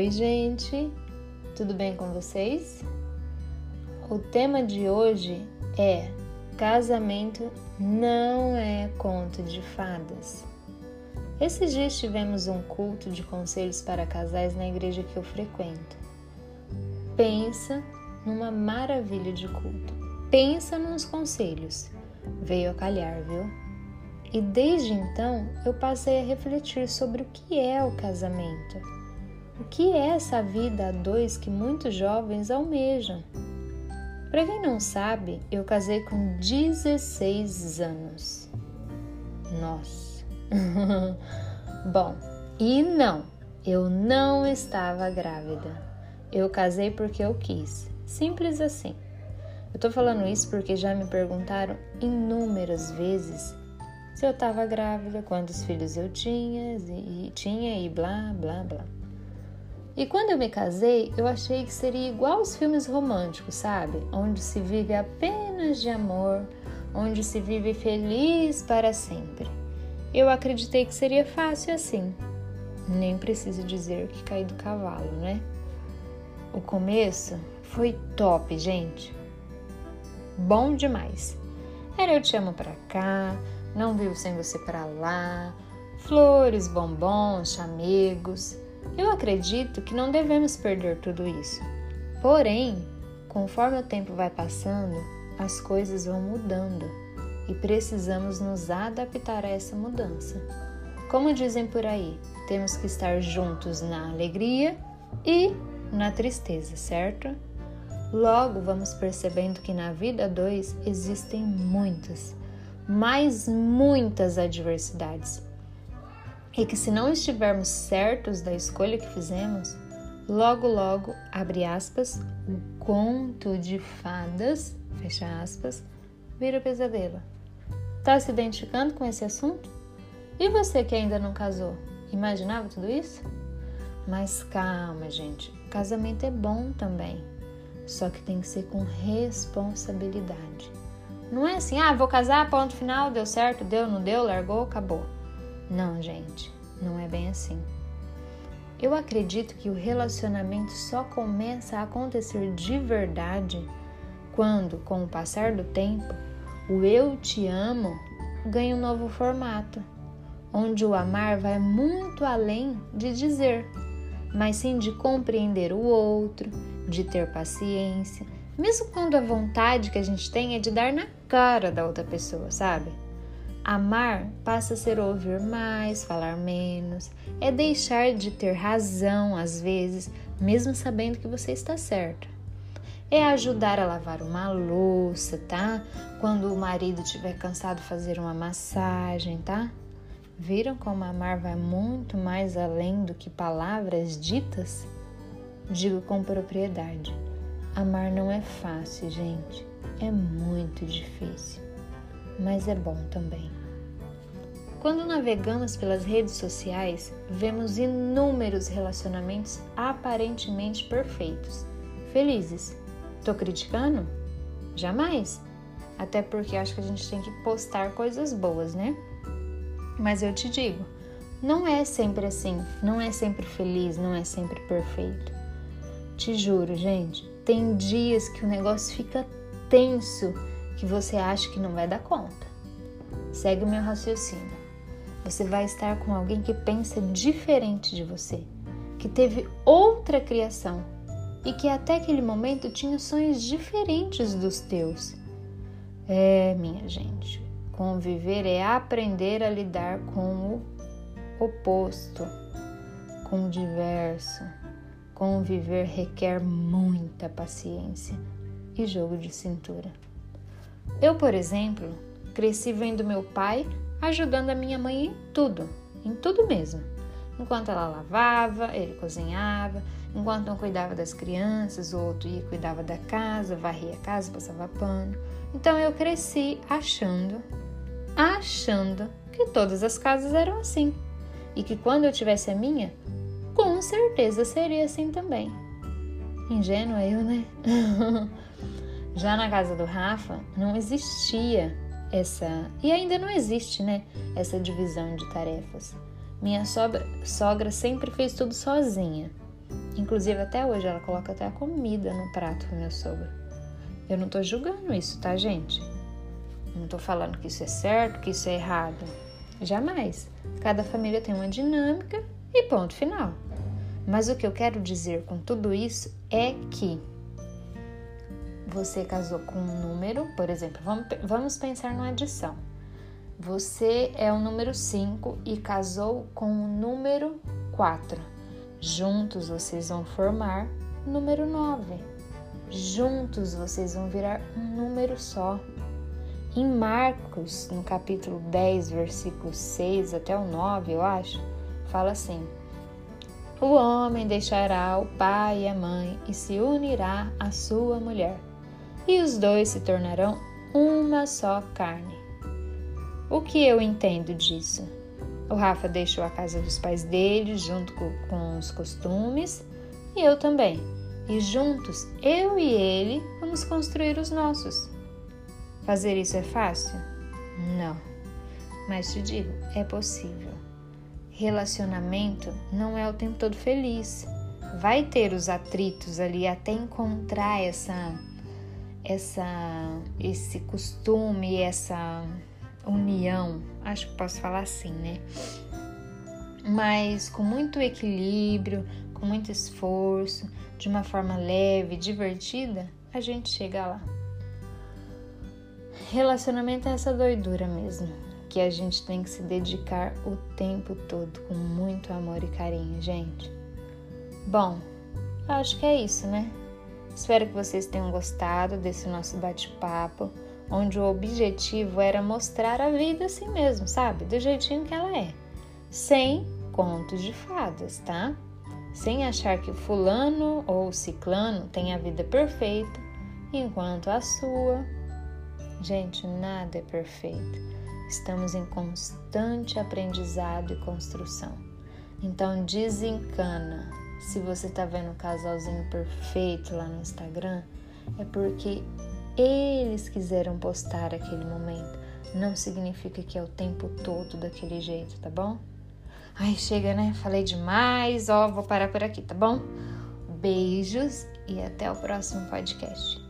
Oi, gente, tudo bem com vocês? O tema de hoje é Casamento não é conto de fadas. Esses dias tivemos um culto de conselhos para casais na igreja que eu frequento. Pensa numa maravilha de culto. Pensa nos conselhos. Veio a calhar, viu? E desde então eu passei a refletir sobre o que é o casamento. O que é essa vida a dois que muitos jovens almejam? Para quem não sabe, eu casei com 16 anos. Nossa! Bom, e não, eu não estava grávida. Eu casei porque eu quis. Simples assim. Eu tô falando isso porque já me perguntaram inúmeras vezes se eu estava grávida, quantos filhos eu tinha e tinha e blá blá blá. E quando eu me casei, eu achei que seria igual aos filmes românticos, sabe? Onde se vive apenas de amor, onde se vive feliz para sempre. Eu acreditei que seria fácil assim. Nem preciso dizer que caí do cavalo, né? O começo foi top, gente. Bom demais. Era eu te amo pra cá, não vivo sem você pra lá, flores, bombons, chamegos. Eu acredito que não devemos perder tudo isso. Porém, conforme o tempo vai passando, as coisas vão mudando e precisamos nos adaptar a essa mudança. Como dizem por aí, temos que estar juntos na alegria e na tristeza, certo? Logo vamos percebendo que na vida dois existem muitas, mas muitas adversidades e que se não estivermos certos da escolha que fizemos, logo logo, abre aspas, o conto de fadas, fecha aspas, vira pesadelo. Tá se identificando com esse assunto? E você que ainda não casou, imaginava tudo isso? Mas calma, gente, casamento é bom também, só que tem que ser com responsabilidade. Não é assim, ah, vou casar, ponto final, deu certo, deu, não deu, largou, acabou. Não, gente, não é bem assim. Eu acredito que o relacionamento só começa a acontecer de verdade quando, com o passar do tempo, o eu te amo ganha um novo formato, onde o amar vai muito além de dizer, mas sim de compreender o outro, de ter paciência, mesmo quando a vontade que a gente tem é de dar na cara da outra pessoa, sabe? Amar passa a ser ouvir mais, falar menos, é deixar de ter razão às vezes, mesmo sabendo que você está certo. É ajudar a lavar uma louça, tá? Quando o marido estiver cansado, fazer uma massagem, tá? Viram como amar vai muito mais além do que palavras ditas? Digo com propriedade. Amar não é fácil, gente. É muito difícil mas é bom também. Quando navegamos pelas redes sociais, vemos inúmeros relacionamentos aparentemente perfeitos, felizes. Tô criticando? Jamais! Até porque acho que a gente tem que postar coisas boas, né? Mas eu te digo, não é sempre assim, não é sempre feliz, não é sempre perfeito. Te juro, gente, tem dias que o negócio fica tenso que você acha que não vai dar conta. Segue o meu raciocínio. Você vai estar com alguém que pensa diferente de você, que teve outra criação e que até aquele momento tinha sonhos diferentes dos teus. É, minha gente, conviver é aprender a lidar com o oposto, com o diverso. Conviver requer muita paciência e jogo de cintura. Eu, por exemplo, cresci vendo meu pai ajudando a minha mãe em tudo, em tudo mesmo. Enquanto ela lavava, ele cozinhava, enquanto um cuidava das crianças, o outro ia cuidava da casa, varria a casa, passava pano. Então eu cresci achando, achando que todas as casas eram assim e que quando eu tivesse a minha, com certeza seria assim também. Ingênua eu, né? Já na casa do Rafa não existia essa, e ainda não existe, né, essa divisão de tarefas. Minha sogra, sogra sempre fez tudo sozinha. Inclusive, até hoje, ela coloca até a comida no prato pro meu sogro. Eu não tô julgando isso, tá, gente? Não tô falando que isso é certo, que isso é errado. Jamais. Cada família tem uma dinâmica e ponto final. Mas o que eu quero dizer com tudo isso é que você casou com um número, por exemplo, vamos, vamos pensar numa adição. Você é o número 5 e casou com o número 4. Juntos vocês vão formar número 9. Juntos vocês vão virar um número só. Em Marcos, no capítulo 10, versículo 6 até o 9, eu acho, fala assim: O homem deixará o pai e a mãe e se unirá à sua mulher, e os dois se tornarão uma só carne. O que eu entendo disso? O Rafa deixou a casa dos pais dele junto com os costumes e eu também. E juntos, eu e ele, vamos construir os nossos. Fazer isso é fácil? Não. Mas te digo, é possível. Relacionamento não é o tempo todo feliz. Vai ter os atritos ali até encontrar essa essa esse costume, essa união, acho que posso falar assim, né? Mas com muito equilíbrio, com muito esforço, de uma forma leve, divertida, a gente chega lá. Relacionamento é essa doidura mesmo, que a gente tem que se dedicar o tempo todo com muito amor e carinho, gente. Bom, acho que é isso, né? Espero que vocês tenham gostado desse nosso bate-papo, onde o objetivo era mostrar a vida assim mesmo, sabe? Do jeitinho que ela é. Sem contos de fadas, tá? Sem achar que fulano ou ciclano tem a vida perfeita, enquanto a sua Gente, nada é perfeito. Estamos em constante aprendizado e construção. Então desencana. Se você está vendo um casalzinho perfeito lá no Instagram, é porque eles quiseram postar aquele momento. Não significa que é o tempo todo daquele jeito, tá bom? Ai, chega, né? Falei demais. Ó, vou parar por aqui, tá bom? Beijos e até o próximo podcast.